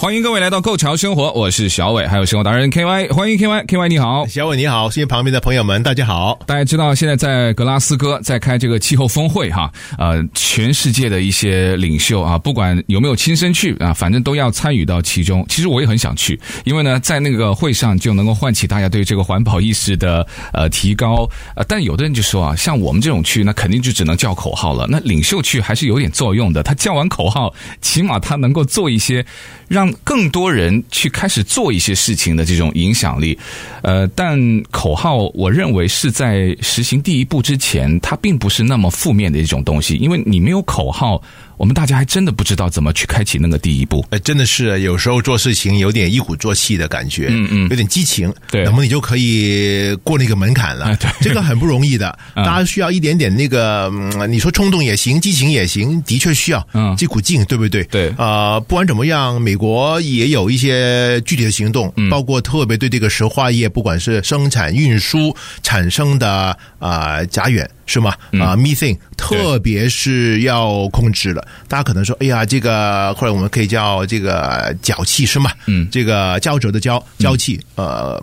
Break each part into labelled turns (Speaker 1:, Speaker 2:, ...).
Speaker 1: 欢迎各位来到《Go 潮生活》，我是小伟，还有生活达人 K Y，欢迎 K Y，K Y 你好，
Speaker 2: 小伟你好，谢谢旁边的朋友们，大家好。
Speaker 1: 大家知道现在在格拉斯哥在开这个气候峰会哈，呃，全世界的一些领袖啊，不管有没有亲身去啊，反正都要参与到其中。其实我也很想去，因为呢，在那个会上就能够唤起大家对这个环保意识的呃提高。呃，但有的人就说啊，像我们这种去，那肯定就只能叫口号了。那领袖去还是有点作用的，他叫完口号，起码他能够做一些。让更多人去开始做一些事情的这种影响力，呃，但口号我认为是在实行第一步之前，它并不是那么负面的一种东西，因为你没有口号。我们大家还真的不知道怎么去开启那个第一步。
Speaker 2: 哎，真的是有时候做事情有点一鼓作气的感觉，嗯嗯，有点激情，
Speaker 1: 对，
Speaker 2: 那么你就可以过那个门槛了。对，这个很不容易的，大家需要一点点那个，你说冲动也行，激情也行，的确需要，嗯，这股劲，对不对？
Speaker 1: 对，
Speaker 2: 啊，不管怎么样，美国也有一些具体的行动，包括特别对这个石化业，不管是生产、运输产生的啊甲烷。是吗？啊，methane，特别是要控制了。大家可能说，哎呀，这个或者我们可以叫这个脚气是吗？嗯，这个胶着的胶胶气，呃，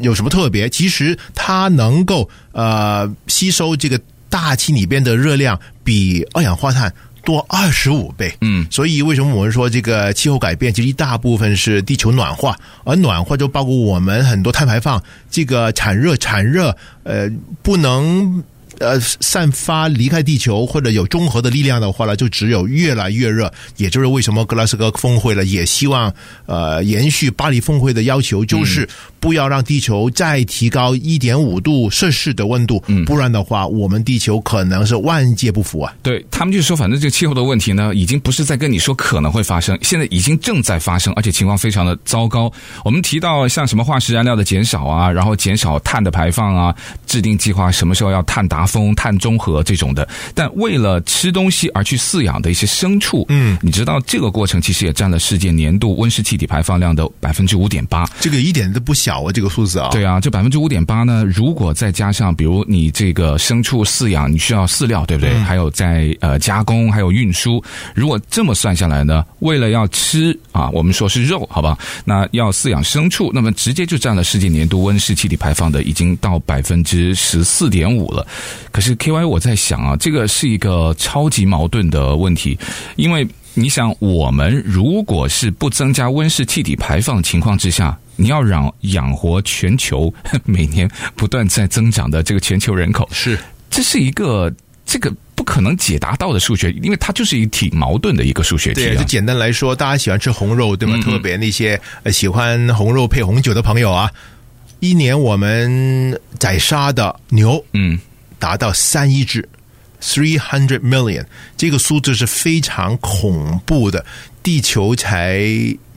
Speaker 2: 有什么特别？其实它能够呃吸收这个大气里边的热量，比二氧化碳多二十五倍。嗯，所以为什么我们说这个气候改变，其实一大部分是地球暖化，而暖化就包括我们很多碳排放，这个产热产热，呃，不能。呃，散发离开地球或者有中和的力量的话呢，就只有越来越热。也就是为什么格拉斯哥峰会呢，也希望呃延续巴黎峰会的要求，就是不要让地球再提高一点五度摄氏的温度，嗯不然的话，我们地球可能是万劫不复啊。
Speaker 1: 对，他们就说，反正这个气候的问题呢，已经不是在跟你说可能会发生，现在已经正在发生，而且情况非常的糟糕。我们提到像什么化石燃料的减少啊，然后减少碳的排放啊，制定计划什么时候要碳达。峰碳中和这种的，但为了吃东西而去饲养的一些牲畜，嗯，你知道这个过程其实也占了世界年度温室气体排放量的百分之五点八，
Speaker 2: 这个一点都不小啊，这个数字啊。
Speaker 1: 对啊，这百分之五点八呢，如果再加上比如你这个牲畜饲养，你需要饲料，对不对？嗯、还有在呃加工，还有运输，如果这么算下来呢，为了要吃啊，我们说是肉，好吧？那要饲养牲畜，那么直接就占了世界年度温室气体排放的已经到百分之十四点五了。可是 K Y，我在想啊，这个是一个超级矛盾的问题，因为你想，我们如果是不增加温室气体排放的情况之下，你要养养活全球 每年不断在增长的这个全球人口，是这是一个这个不可能解答到的数学，因为它就是一个挺矛盾的一个数学题啊。
Speaker 2: 对，就简单来说，大家喜欢吃红肉，对吗？嗯、特别那些喜欢红肉配红酒的朋友啊，一年我们宰杀的牛，嗯。达到三亿只，three hundred million，这个数字是非常恐怖的。地球才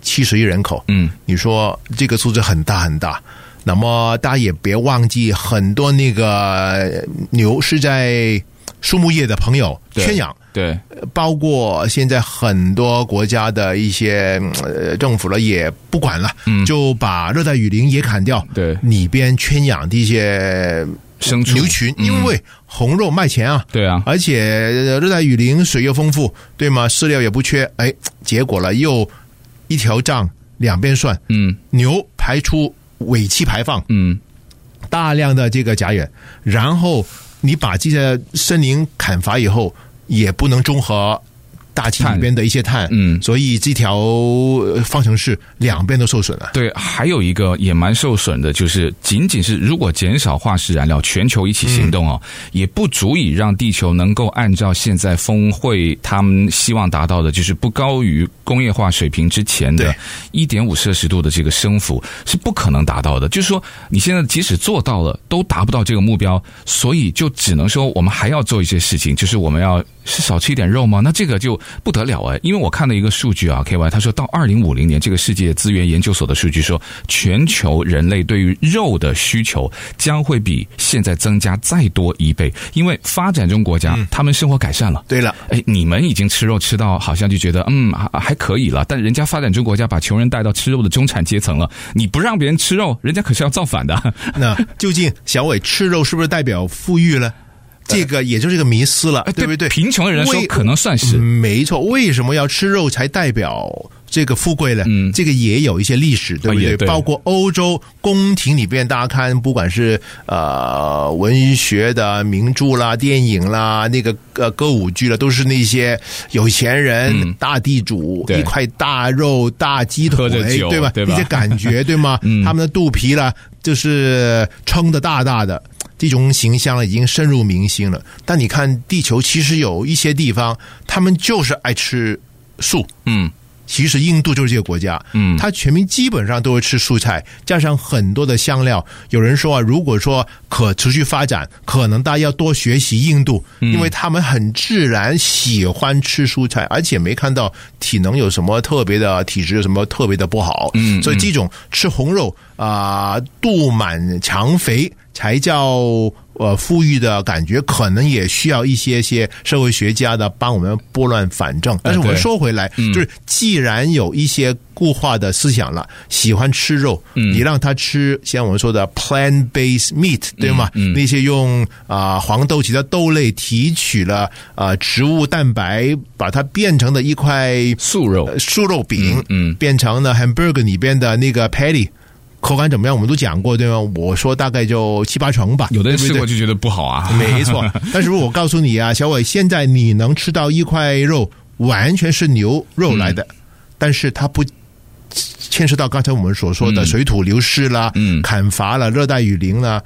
Speaker 2: 七十亿人口，嗯，你说这个数字很大很大。那么大家也别忘记，很多那个牛是在畜牧业的朋友圈养，
Speaker 1: 对，
Speaker 2: 包括现在很多国家的一些政府了也不管了，嗯，就把热带雨林也砍掉，对，里边圈养的一些。
Speaker 1: 生
Speaker 2: 牛群，因为红肉卖钱啊，
Speaker 1: 对啊，
Speaker 2: 而且热带雨林水又丰富，对吗？饲料也不缺，哎，结果了又一条账两边算，嗯，牛排出尾气排放，嗯，大量的这个甲烷，然后你把这些森林砍伐以后，也不能中和。大气里边的一些碳，嗯，所以这条方程式两边都受损了。
Speaker 1: 对，还有一个也蛮受损的，就是仅仅是如果减少化石燃料，全球一起行动哦，嗯、也不足以让地球能够按照现在峰会他们希望达到的，就是不高于工业化水平之前的一点五摄氏度的这个升幅，是不可能达到的。就是说，你现在即使做到了，都达不到这个目标，所以就只能说我们还要做一些事情，就是我们要。是少吃一点肉吗？那这个就不得了哎，因为我看了一个数据啊，K Y 他说到二零五零年，这个世界资源研究所的数据说，全球人类对于肉的需求将会比现在增加再多一倍，因为发展中国家、嗯、他们生活改善了。
Speaker 2: 对了，
Speaker 1: 哎，你们已经吃肉吃到好像就觉得嗯还还可以了，但人家发展中国家把穷人带到吃肉的中产阶层了，你不让别人吃肉，人家可是要造反的。
Speaker 2: 那究竟小伟吃肉是不是代表富裕了？这个也就是一个迷思了，对不对？
Speaker 1: 贫穷的人说可能算是
Speaker 2: 没错。为什么要吃肉才代表这个富贵呢？嗯，这个也有一些历史，对不对？包括欧洲宫廷里边，大家看，不管是呃文学的名著啦、电影啦、那个呃歌舞剧啦，都是那些有钱人、大地主，一块大肉、大鸡腿，对吧？一些感觉，对吗？他们的肚皮啦，就是撑得大大的。这种形象已经深入民心了。但你看，地球其实有一些地方，他们就是爱吃素。嗯，其实印度就是这个国家。嗯，他全民基本上都会吃蔬菜，加上很多的香料。有人说啊，如果说可持续发展，可能大家要多学习印度，因为他们很自然喜欢吃蔬菜，而且没看到体能有什么特别的体质有什么特别的不好。嗯，所以这种吃红肉啊、呃，肚满肠肥。才叫呃富裕的感觉，可能也需要一些些社会学家的帮我们拨乱反正。但是我们说回来，就是既然有一些固化的思想了，喜欢吃肉，你让他吃像我们说的 plant-based meat，对吗？那些用啊黄豆其他豆类提取了啊植物蛋白，把它变成的一块
Speaker 1: 素肉
Speaker 2: 素肉饼，嗯，变成了 hamburger 里边的那个 patty。口感怎么样？我们都讲过，对吗？我说大概就七八成吧。
Speaker 1: 有的人吃过就觉得不好啊，
Speaker 2: 没错。但是如果我告诉你啊，小伟，现在你能吃到一块肉，完全是牛肉来的，嗯、但是它不牵涉到刚才我们所说的水土流失啦、嗯、砍伐了、热带雨林啦，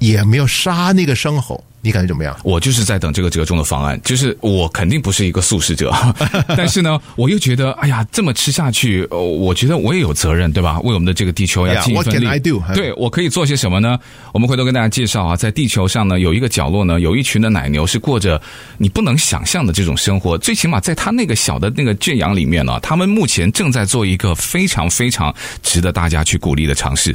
Speaker 2: 也没有杀那个牲口。你感觉怎么样？
Speaker 1: 我就是在等这个折中的方案，就是我肯定不是一个素食者，但是呢，我又觉得，哎呀，这么吃下去，我觉得我也有责任，对吧？为我们的这个地球要尽一份力。Yeah, what can I do? 对，我可以做些什么呢？我们回头跟大家介绍啊，在地球上呢，有一个角落呢，有一群的奶牛是过着你不能想象的这种生活。最起码在他那个小的那个圈养里面呢，他们目前正在做一个非常非常值得大家去鼓励的
Speaker 3: 尝试。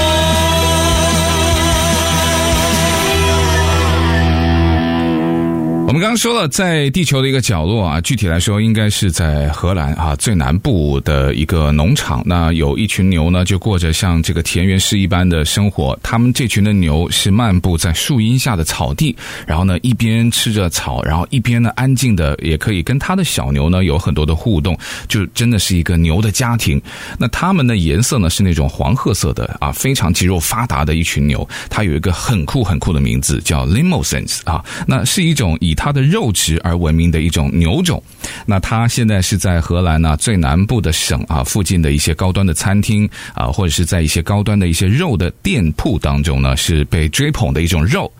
Speaker 1: 我们刚刚说了，在地球的一个角落啊，具体来说，应该是在荷兰啊最南部的一个农场。那有一群牛呢，就过着像这个田园诗一般的生活。他们这群的牛是漫步在树荫下的草地，然后呢，一边吃着草，然后一边呢，安静的也可以跟他的小牛呢有很多的互动，就真的是一个牛的家庭。那它们的颜色呢是那种黄褐色的啊，非常肌肉发达的一群牛。它有一个很酷很酷的名字，叫 Limousines 啊，那是一种以它的肉质而闻名的一种牛种，那它现在是在荷兰呢最南部的省啊附近的一些高端的餐厅啊，或者是在一些高端的一些肉的店铺当中呢，是被追捧的一种肉。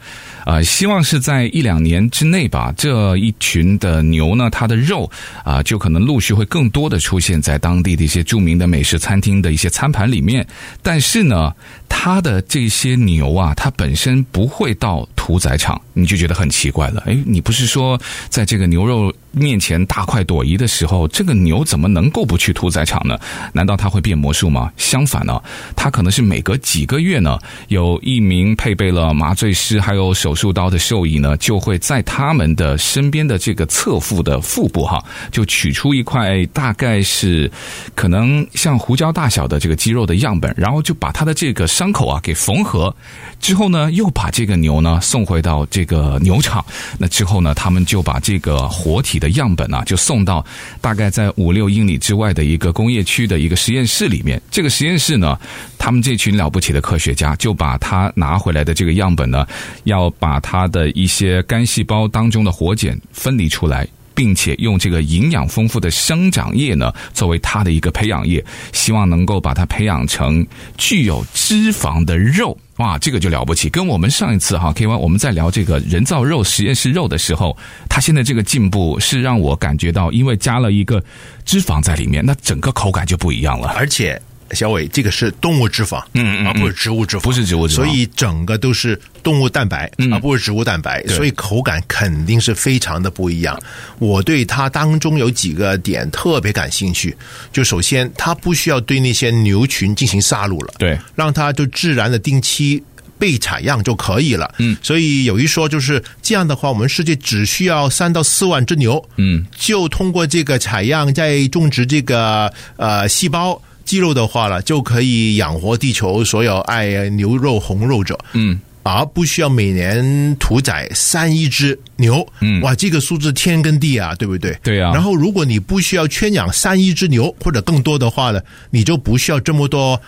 Speaker 1: 啊，希望是在一两年之内吧，这一群的牛呢，它的肉啊，就可能陆续会更多的出现在当地的一些著名的美食餐厅的一些餐盘里面。但是呢，它的这些牛啊，它本身不会到屠宰场，你就觉得很奇怪了。诶，你不是说在这个牛肉面前大快朵颐的时候，这个牛怎么能够不去屠宰场呢？难道它会变魔术吗？相反呢，它可能是每隔几个月呢，有一名配备了麻醉师还有手术刀的兽医呢，就会在他们的身边的这个侧腹的腹部哈，就取出一块大概是可能像胡椒大小的这个肌肉的样本，然后就把它的这个伤口啊给缝合，之后呢，又把这个牛呢送回到这个牛场，那之后呢，他们就把这个活体的样本啊，就送到大概在五六英里之外的一个工业区的一个实验室里面。这个实验室呢，他们这群了不起的科学家就把他拿回来的这个样本呢，要把它的一些干细胞当中的活检分离出来，并且用这个营养丰富的生长液呢，作为它的一个培养液，希望能够把它培养成具有脂肪的肉。哇，这个就了不起，跟我们上一次哈 K Y 我们在聊这个人造肉实验室肉的时候，它现在这个进步是让我感觉到，因为加了一个脂肪在里面，那整个口感就不一样了，
Speaker 2: 而且。小伟，这个是动物脂肪，
Speaker 1: 嗯，嗯，
Speaker 2: 而不是植物脂肪，
Speaker 1: 不是植物脂肪，
Speaker 2: 所以整个都是动物蛋白，而不是植物蛋白，所以口感肯定是非常的不一样。我对它当中有几个点特别感兴趣，就首先它不需要对那些牛群进行杀戮了，
Speaker 1: 对，
Speaker 2: 让它就自然的定期被采样就可以了，
Speaker 1: 嗯，
Speaker 2: 所以有一说就是这样的话，我们世界只需要三到四万只牛，
Speaker 1: 嗯，
Speaker 2: 就通过这个采样再种植这个呃细胞。肌肉的话呢，就可以养活地球所有爱牛肉红肉者，
Speaker 1: 嗯，
Speaker 2: 而不需要每年屠宰三亿只牛，
Speaker 1: 嗯，
Speaker 2: 哇，这个数字天跟地啊，对不对？
Speaker 1: 对啊。
Speaker 2: 然后，如果你不需要圈养三亿只牛或者更多的话呢，你就不需要这么多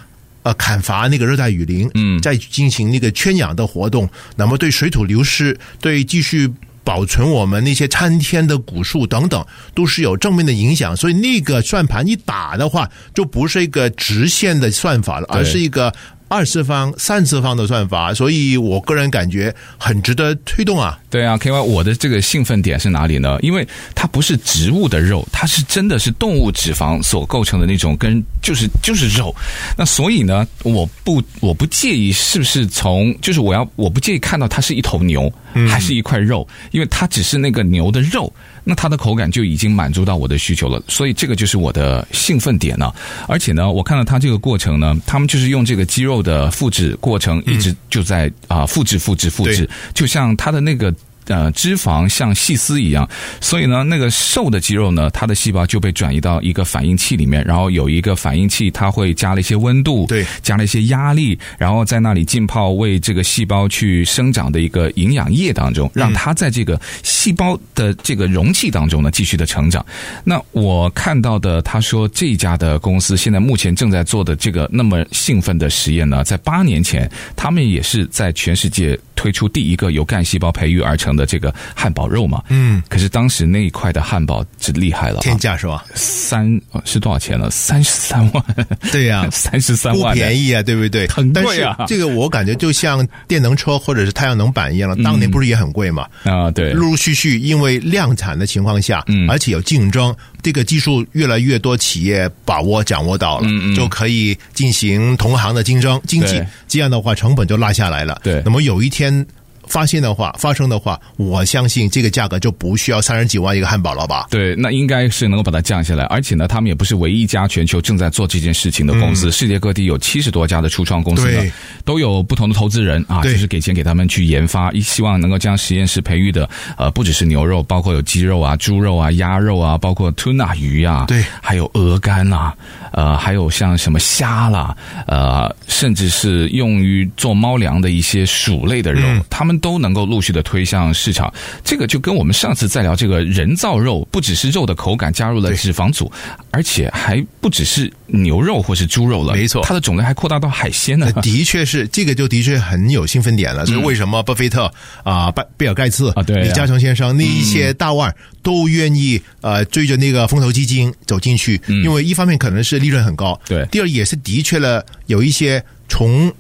Speaker 2: 呃砍伐那个热带雨林，
Speaker 1: 嗯，
Speaker 2: 再进行那个圈养的活动，那么对水土流失，对继续。保存我们那些参天的古树等等，都是有正面的影响。所以那个算盘一打的话，就不是一个直线的算法了，而是一个二次方、三次方的算法。所以我个人感觉很值得推动啊。
Speaker 1: 对啊，KY，我的这个兴奋点是哪里呢？因为它不是植物的肉，它是真的是动物脂肪所构成的那种，跟就是就是肉。那所以呢，我不我不介意是不是从，就是我要我不介意看到它是一头牛。还是一块肉，因为它只是那个牛的肉，那它的口感就已经满足到我的需求了，所以这个就是我的兴奋点呢。而且呢，我看到它这个过程呢，他们就是用这个鸡肉的复制过程，一直就在啊复制、复制、复制，就像它的那个。呃，脂肪像细丝一样，所以呢，那个瘦的肌肉呢，它的细胞就被转移到一个反应器里面，然后有一个反应器，它会加了一些温度，
Speaker 2: 对，
Speaker 1: 加了一些压力，然后在那里浸泡为这个细胞去生长的一个营养液当中，让它在这个细胞的这个容器当中呢继续的成长。那我看到的，他说这家的公司现在目前正在做的这个那么兴奋的实验呢，在八年前，他们也是在全世界推出第一个由干细胞培育而成的这个汉堡肉嘛，
Speaker 2: 嗯，
Speaker 1: 可是当时那一块的汉堡是厉害了，
Speaker 2: 天价是吧？
Speaker 1: 三是多少钱了？三十三万，
Speaker 2: 对呀、啊，
Speaker 1: 三十三万，
Speaker 2: 不便宜啊，对不对？
Speaker 1: 很贵啊！
Speaker 2: 这个我感觉就像电能车或者是太阳能板一样了，当年不是也很贵嘛？
Speaker 1: 啊，对，
Speaker 2: 陆陆续续因为量产的情况下，嗯，而且有竞争，这个技术越来越多企业把握掌握到了，嗯嗯，就可以进行同行的竞争经济，这样的话成本就拉下来了。
Speaker 1: 对，
Speaker 2: 那么有一天。ein 发现的话，发生的话，我相信这个价格就不需要三十几万一个汉堡了吧？
Speaker 1: 对，那应该是能够把它降下来。而且呢，他们也不是唯一一家全球正在做这件事情的公司，嗯、世界各地有七十多家的初创公司呢，都有不同的投资人啊，就是给钱给他们去研发，一希望能够将实验室培育的呃，不只是牛肉，包括有鸡肉啊、猪肉啊、鸭肉啊，包括 tuna 鱼啊，
Speaker 2: 对，
Speaker 1: 还有鹅肝啊，呃，还有像什么虾啦，呃，甚至是用于做猫粮的一些鼠类的肉，嗯、他们。都能够陆续的推向市场，这个就跟我们上次在聊这个人造肉，不只是肉的口感加入了脂肪组，而且还不只是牛肉或是猪肉了，
Speaker 2: 没错，
Speaker 1: 它的种类还扩大到海鲜呢。
Speaker 2: 的确是，这个就的确很有兴奋点了。所以为什么巴菲特啊、贝比尔盖茨啊、对李嘉诚先生那一些大腕都愿意呃追着那个风投基金走进去？因为一方面可能是利润很高，
Speaker 1: 对；
Speaker 2: 第二也是的确了有一些从。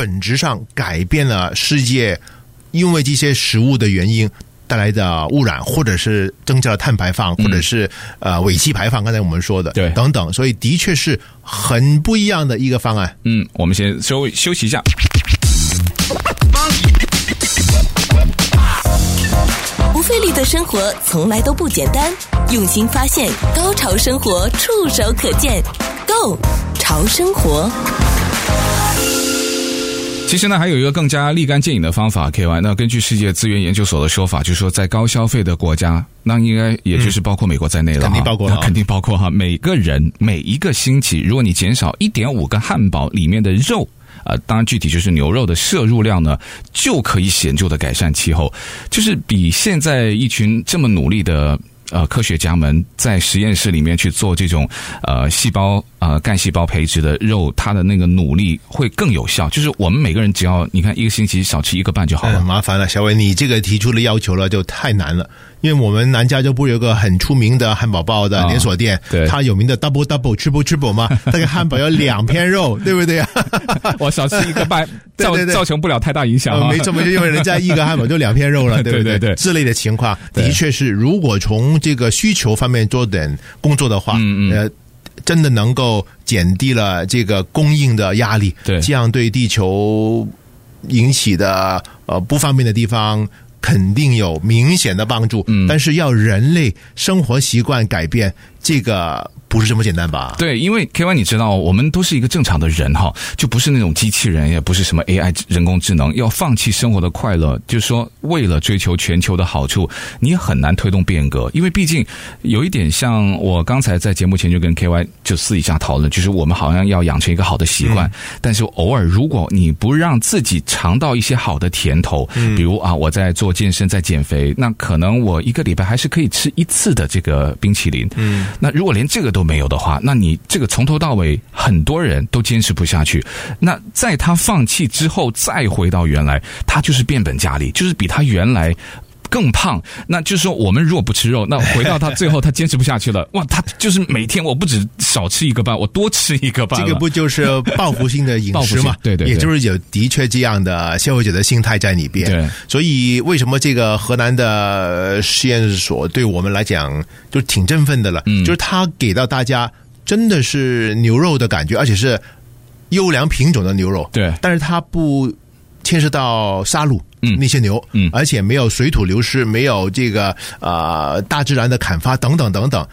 Speaker 2: 本质上改变了世界，因为这些食物的原因带来的污染，或者是增加了碳排放，或者是呃尾气排放。刚才我们说的，
Speaker 1: 对，
Speaker 2: 等等，所以的确是很不一样的一个方案。
Speaker 1: 嗯，我们先休休息一下。
Speaker 3: 不费力的生活从来都不简单，用心发现，高潮生活触手可见 Go 潮生活。
Speaker 1: 其实呢，还有一个更加立竿见影的方法，KY。那根据世界资源研究所的说法，就是说，在高消费的国家，那应该也就是包括美国在内了，
Speaker 2: 肯定包括，
Speaker 1: 肯定包括哈。每个人每一个星期，如果你减少一点五个汉堡里面的肉，呃，当然具体就是牛肉的摄入量呢，就可以显著的改善气候，就是比现在一群这么努力的呃科学家们在实验室里面去做这种呃细胞。呃干细胞培植的肉，它的那个努力会更有效。就是我们每个人只要你看一个星期少吃一个半就好了。
Speaker 2: 嗯、麻烦了，小伟，你这个提出的要求了就太难了。因为我们南加州不是有个很出名的汉堡包的连锁店，哦、
Speaker 1: 对，
Speaker 2: 它有名的 double double triple triple 嘛，那个汉堡有两片肉，对不对啊？
Speaker 1: 我少吃一个半，造造成不了太大影响、哦
Speaker 2: 呃。没错，没错，因为人家一个汉堡就两片肉了，对不对？
Speaker 1: 对对对，
Speaker 2: 之类的情况的确是，如果从这个需求方面做点工作的话，嗯嗯，呃，真的能够减低了这个供应的压力，
Speaker 1: 对，
Speaker 2: 这样对地球引起的呃不方便的地方。肯定有明显的帮助，嗯，但是要人类生活习惯改变，这个。不是这么简单吧？
Speaker 1: 对，因为 K Y，你知道，我们都是一个正常的人哈，就不是那种机器人，也不是什么 A I 人工智能。要放弃生活的快乐，就是说，为了追求全球的好处，你也很难推动变革。因为毕竟有一点像我刚才在节目前就跟 K Y 就私底下讨论，就是我们好像要养成一个好的习惯，嗯、但是偶尔如果你不让自己尝到一些好的甜头，嗯、比如啊，我在做健身，在减肥，那可能我一个礼拜还是可以吃一次的这个冰淇淋。嗯，那如果连这个都都没有的话，那你这个从头到尾很多人都坚持不下去。那在他放弃之后，再回到原来，他就是变本加厉，就是比他原来更胖。那就是说，我们如果不吃肉，那回到他最后，他坚持不下去了。哇，他就是每天我不止少吃一个半，我多吃一个半。
Speaker 2: 这个不就是报复性的饮食嘛？
Speaker 1: 对，对对，
Speaker 2: 也就是有的确这样的消费者的心态在里边。
Speaker 1: 对，
Speaker 2: 所以为什么这个河南的实验所对我们来讲就挺振奋的了？嗯，就是他给到大家。真的是牛肉的感觉，而且是优良品种的牛肉。
Speaker 1: 对，
Speaker 2: 但是它不牵涉到杀戮，嗯，那些牛，嗯，而且没有水土流失，没有这个呃大自然的砍伐等等等等。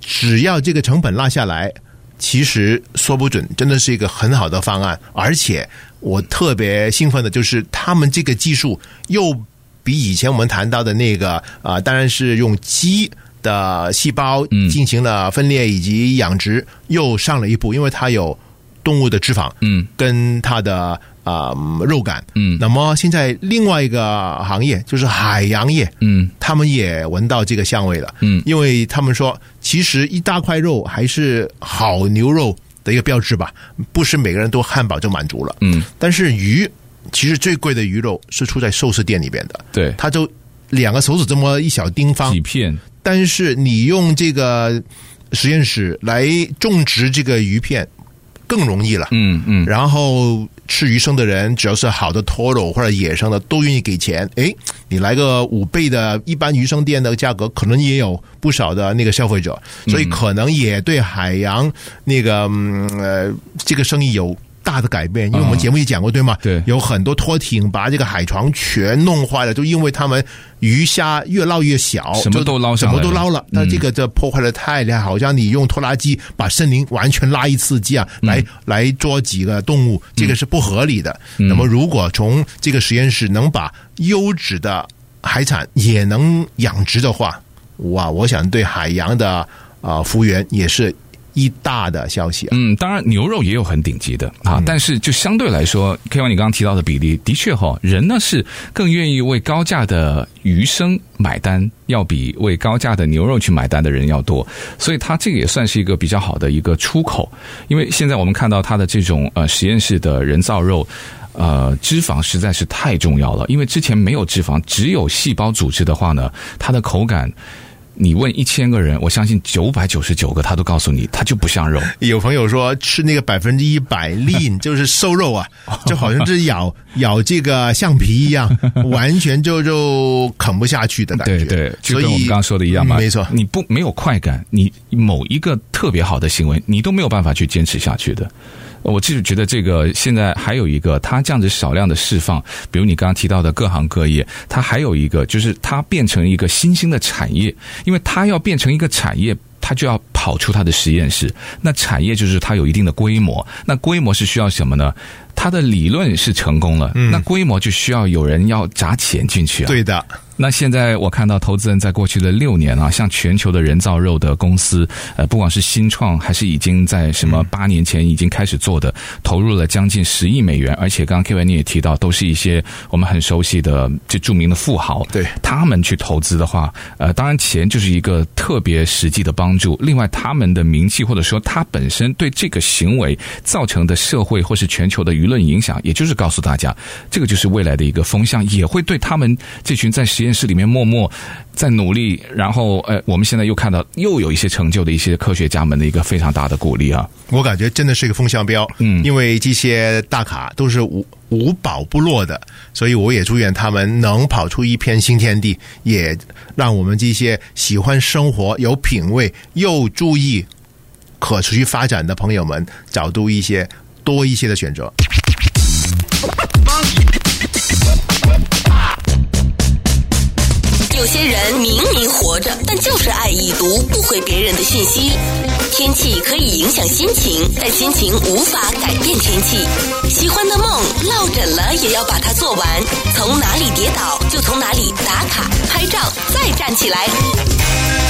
Speaker 2: 只要这个成本落下来，其实说不准真的是一个很好的方案。而且我特别兴奋的就是他们这个技术又比以前我们谈到的那个啊、呃，当然是用鸡。的细胞进行了分裂以及养殖，又上了一步，因为它有动物的脂肪，嗯，跟它的啊、呃、肉感，嗯。那么现在另外一个行业就是海洋业，嗯，他们也闻到这个香味了，嗯，因为他们说，其实一大块肉还是好牛肉的一个标志吧，不是每个人都汉堡就满足了，嗯。但是鱼其实最贵的鱼肉是出在寿司店里边的，
Speaker 1: 对，
Speaker 2: 它就两个手指这么一小丁方，
Speaker 1: 几片。
Speaker 2: 但是你用这个实验室来种植这个鱼片更容易了，嗯嗯，然后吃鱼生的人，只要是好的 toro 或者野生的，都愿意给钱。诶，你来个五倍的一般鱼生店的价格，可能也有不少的那个消费者，所以可能也对海洋那个呃这个生意有。大的改变，因为我们节目也讲过，对吗？
Speaker 1: 对，
Speaker 2: 有很多拖艇把这个海床全弄坏了，就因为他们鱼虾越捞越小，
Speaker 1: 什么都捞，
Speaker 2: 什么都捞了。那这个这破坏的太厉害，好像你用拖拉机把森林完全拉一次机啊，来来捉几个动物，这个是不合理的。那么，如果从这个实验室能把优质的海产也能养殖的话，哇，我想对海洋的啊服务员也是。一大的消息，
Speaker 1: 嗯，当然牛肉也有很顶级的啊，但是就相对来说，K-1，你刚刚提到的比例，的确哈，人呢是更愿意为高价的鱼生买单，要比为高价的牛肉去买单的人要多，所以它这个也算是一个比较好的一个出口，因为现在我们看到它的这种呃实验室的人造肉，呃，脂肪实在是太重要了，因为之前没有脂肪，只有细胞组织的话呢，它的口感。你问一千个人，我相信九百九十九个他都告诉你，它就不像肉。
Speaker 2: 有朋友说吃那个百分之一百 lean 就是瘦肉啊，就好像是咬咬这个橡皮一样，完全就就啃不下去的感觉。
Speaker 1: 对对，就跟我们刚刚说的一样嘛。
Speaker 2: 没错，
Speaker 1: 你不没有快感，你某一个特别好的行为，你都没有办法去坚持下去的。我就是觉得这个现在还有一个，它这样子少量的释放，比如你刚刚提到的各行各业，它还有一个就是它变成一个新兴的产业，因为它要变成一个产业，它就要跑出它的实验室。那产业就是它有一定的规模，那规模是需要什么呢？它的理论是成功了，那规模就需要有人要砸钱进去啊。
Speaker 2: 对的。
Speaker 1: 那现在我看到投资人在过去的六年啊，像全球的人造肉的公司，呃，不管是新创还是已经在什么八年前已经开始做的，投入了将近十亿美元，而且刚刚 Kevin 你也提到，都是一些我们很熟悉的就著名的富豪，
Speaker 2: 对
Speaker 1: 他们去投资的话，呃，当然钱就是一个特别实际的帮助。另外，他们的名气或者说他本身对这个行为造成的社会或是全球的舆论影响，也就是告诉大家，这个就是未来的一个风向，也会对他们这群在实验室里面默默在努力，然后呃，我们现在又看到又有一些成就的一些科学家们的一个非常大的鼓励啊！
Speaker 2: 我感觉真的是一个风向标，嗯，因为这些大咖都是无无宝不落的，所以我也祝愿他们能跑出一片新天地，也让我们这些喜欢生活、有品味又注意可持续发展的朋友们找到一些多一些的选择。
Speaker 3: 有些人明明活着，但就是爱已读不回别人的讯息。天气可以影响心情，但心情无法改变天气。喜欢的梦落枕了，也要把它做完。从哪里跌倒，就从哪里打卡拍照，再站起来。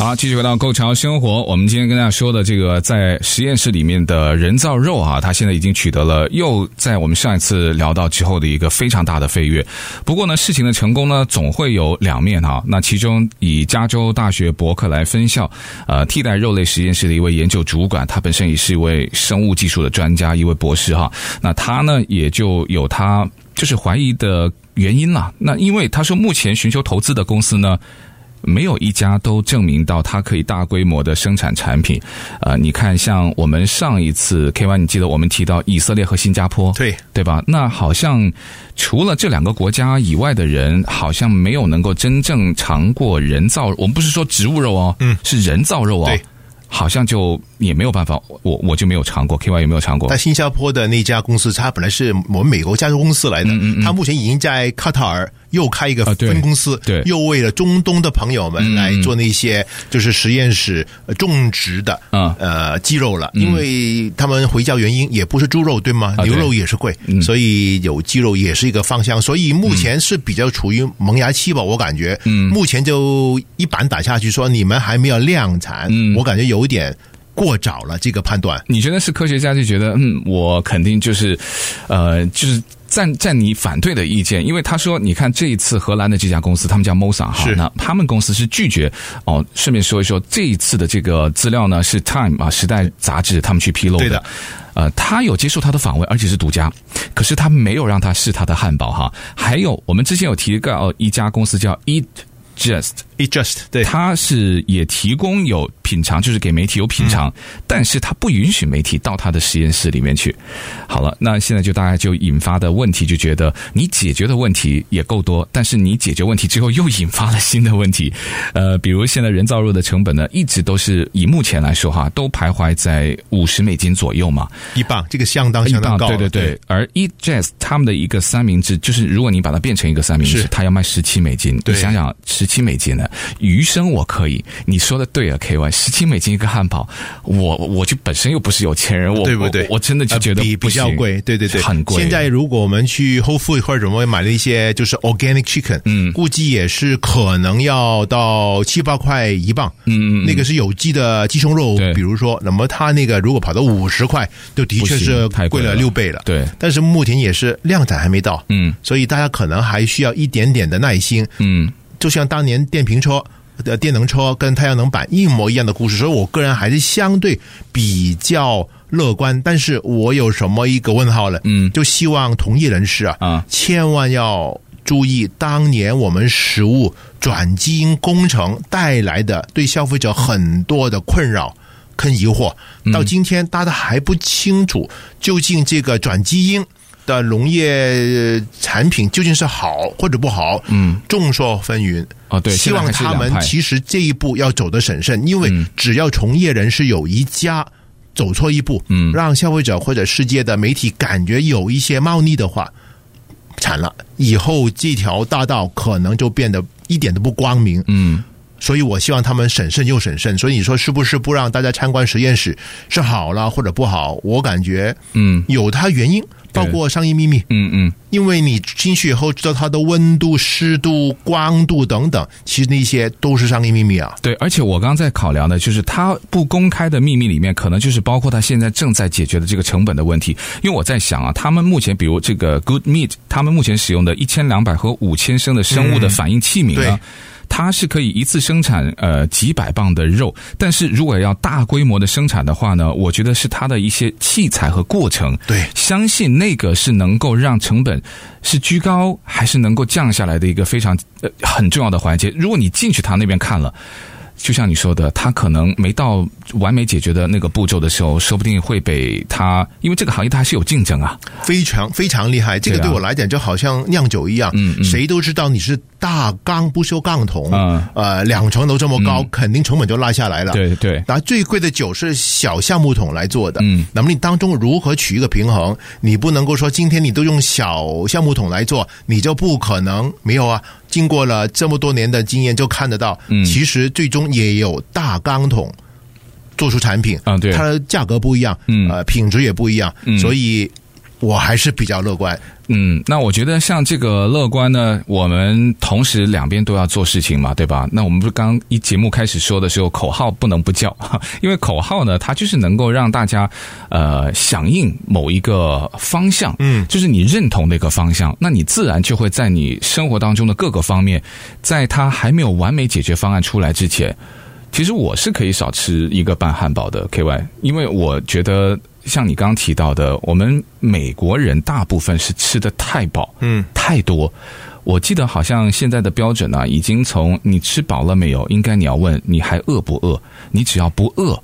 Speaker 1: 好，继续回到购潮生活。我们今天跟大家说的这个在实验室里面的人造肉啊，它现在已经取得了又在我们上一次聊到之后的一个非常大的飞跃。不过呢，事情的成功呢，总会有两面哈。那其中以加州大学伯克莱分校呃替代肉类实验室的一位研究主管，他本身也是一位生物技术的专家，一位博士哈。那他呢也就有他就是怀疑的原因了。那因为他说目前寻求投资的公司呢。没有一家都证明到它可以大规模的生产产品，呃，你看，像我们上一次 K Y，你记得我们提到以色列和新加坡，
Speaker 2: 对
Speaker 1: 对吧？那好像除了这两个国家以外的人，好像没有能够真正尝过人造，我们不是说植物肉哦，嗯，是人造肉哦，
Speaker 2: 对，
Speaker 1: 好像就也没有办法，我我就没有尝过，K Y 有没有尝过？
Speaker 2: 但新加坡的那家公司，它本来是我们美国加州公司来的，嗯嗯嗯，它目前已经在卡塔尔。又开一个分公司，
Speaker 1: 对，
Speaker 2: 又为了中东的朋友们来做那些就是实验室种植的，嗯，呃，鸡肉了，因为他们回教原因也不是猪肉对吗？牛肉也是贵，所以有鸡肉也是一个方向，所以目前是比较处于萌芽期吧，我感觉，嗯，目前就一板打下去说你们还没有量产，嗯，我感觉有一点过早了这个判断。
Speaker 1: 你觉得是科学家就觉得，嗯，我肯定就是，呃，就是。赞赞你反对的意见，因为他说，你看这一次荷兰的这家公司，他们叫 Mosa 哈，那他们公司是拒绝哦。顺便说一说，这一次的这个资料呢，是 Time 啊时代杂志他们去披露的。
Speaker 2: 对的，
Speaker 1: 呃，他有接受他的访问，而且是独家，可是他没有让他试他的汉堡哈。还有，我们之前有提到一家公司叫 Eat Just
Speaker 2: Eat Just，对，
Speaker 1: 他是也提供有。品尝就是给媒体有品尝，嗯，但是他不允许媒体到他的实验室里面去。好了，那现在就大家就引发的问题，就觉得你解决的问题也够多，但是你解决问题之后又引发了新的问题。呃，比如现在人造肉的成本呢，一直都是以目前来说哈，都徘徊在五十美金左右嘛，
Speaker 2: 一磅，这个相当相当高。
Speaker 1: 对对对，对而 Just 他们的一个三明治，就是如果你把它变成一个三明治，它要卖十七美金。你想想，十七美金呢，余生我可以，你说的对啊，KY。十七美金一个汉堡，我我就本身又不是有钱人，我对不对？我，我真的就觉得
Speaker 2: 比比较贵，对对对，
Speaker 1: 很贵。
Speaker 2: 现在如果我们去 Whole Foods 或者怎么买了一些就是 organic chicken，嗯，估计也是可能要到七八块一磅，嗯嗯，那个是有机的鸡胸肉，比如说，那么它那个如果跑到五十块，就的确是贵了。六倍了，
Speaker 1: 对。但
Speaker 2: 是目前也是量产还没到，嗯，所以大家可能还需要一点点的耐心，嗯，就像当年电瓶车。的电能车跟太阳能板一模一样的故事，所以我个人还是相对比较乐观。但是我有什么一个问号呢？嗯，就希望同业人士啊，啊，千万要注意当年我们食物转基因工程带来的对消费者很多的困扰跟疑惑，到今天大家还不清楚究竟这个转基因。的农业产品究竟是好或者不好？嗯，众说纷纭
Speaker 1: 啊。对，
Speaker 2: 希望他们其实这一步要走得审慎，因为只要从业人士有一家走错一步，嗯，让消费者或者世界的媒体感觉有一些猫腻的话，惨了，以后这条大道可能就变得一点都不光明。嗯。所以我希望他们审慎又审慎。所以你说是不是不让大家参观实验室是好了或者不好？我感觉嗯，有它原因。包括商业秘密，嗯嗯，因为你进去以后知道它的温度、湿度、光度等等，其实那些都是商业秘密啊。
Speaker 1: 对，而且我刚刚在考量的，就是它不公开的秘密里面，可能就是包括它现在正在解决的这个成本的问题。因为我在想啊，他们目前比如这个 Good Meat，他们目前使用的一千两百和五千升的生物的反应器皿呢。嗯它是可以一次生产呃几百磅的肉，但是如果要大规模的生产的话呢，我觉得是它的一些器材和过程。
Speaker 2: 对，
Speaker 1: 相信那个是能够让成本是居高还是能够降下来的一个非常呃很重要的环节。如果你进去他那边看了。就像你说的，他可能没到完美解决的那个步骤的时候，说不定会被他，因为这个行业它还是有竞争啊，
Speaker 2: 非常非常厉害。这个对我来讲就好像酿酒一样，嗯，谁都知道你是大缸不锈钢桶，嗯，呃，两层楼这么高，肯定成本就拉下来了。
Speaker 1: 对对，
Speaker 2: 然后最贵的酒是小橡木桶来做的，嗯，那么你当中如何取一个平衡？你不能够说今天你都用小橡木桶来做，你就不可能没有啊。经过了这么多年的经验，就看得到，其实最终也有大钢桶做出产品，嗯，对，它的价格不一样，嗯，呃，品质也不一样，嗯，所以。我还是比较乐观。
Speaker 1: 嗯，那我觉得像这个乐观呢，我们同时两边都要做事情嘛，对吧？那我们不是刚一节目开始说的时候，口号不能不叫，因为口号呢，它就是能够让大家呃响应某一个方向，嗯，就是你认同的一个方向，那你自然就会在你生活当中的各个方面，在它还没有完美解决方案出来之前，其实我是可以少吃一个半汉堡的 KY，因为我觉得。像你刚刚提到的，我们美国人大部分是吃的太饱，嗯，太多。我记得好像现在的标准呢、啊，已经从你吃饱了没有，应该你要问你还饿不饿？你只要不饿，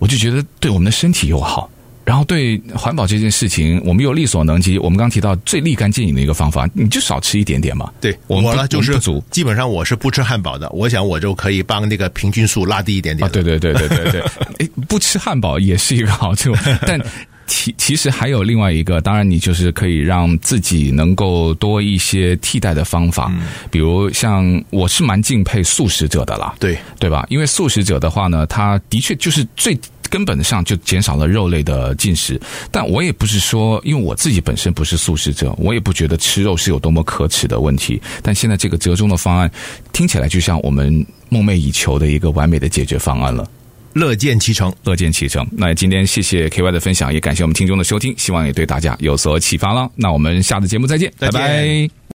Speaker 1: 我就觉得对我们的身体又好。然后对环保这件事情，我们又力所能及。我们刚提到最立竿见影的一个方法，你就少吃一点点嘛。
Speaker 2: 对，我呢就是基本上我是不吃汉堡的。我想我就可以帮那个平均数拉低一点点。
Speaker 1: 啊，对对对对对对，诶，不吃汉堡也是一个好处。但其其实还有另外一个，当然你就是可以让自己能够多一些替代的方法，嗯、比如像我是蛮敬佩素食者的啦，
Speaker 2: 对
Speaker 1: 对吧？因为素食者的话呢，他的确就是最。根本上就减少了肉类的进食，但我也不是说，因为我自己本身不是素食者，我也不觉得吃肉是有多么可耻的问题。但现在这个折中的方案听起来就像我们梦寐以求的一个完美的解决方案了，
Speaker 2: 乐见其成，
Speaker 1: 乐见其成。那今天谢谢 KY 的分享，也感谢我们听众的收听，希望也对大家有所启发了。那我们下次节目再见，拜拜。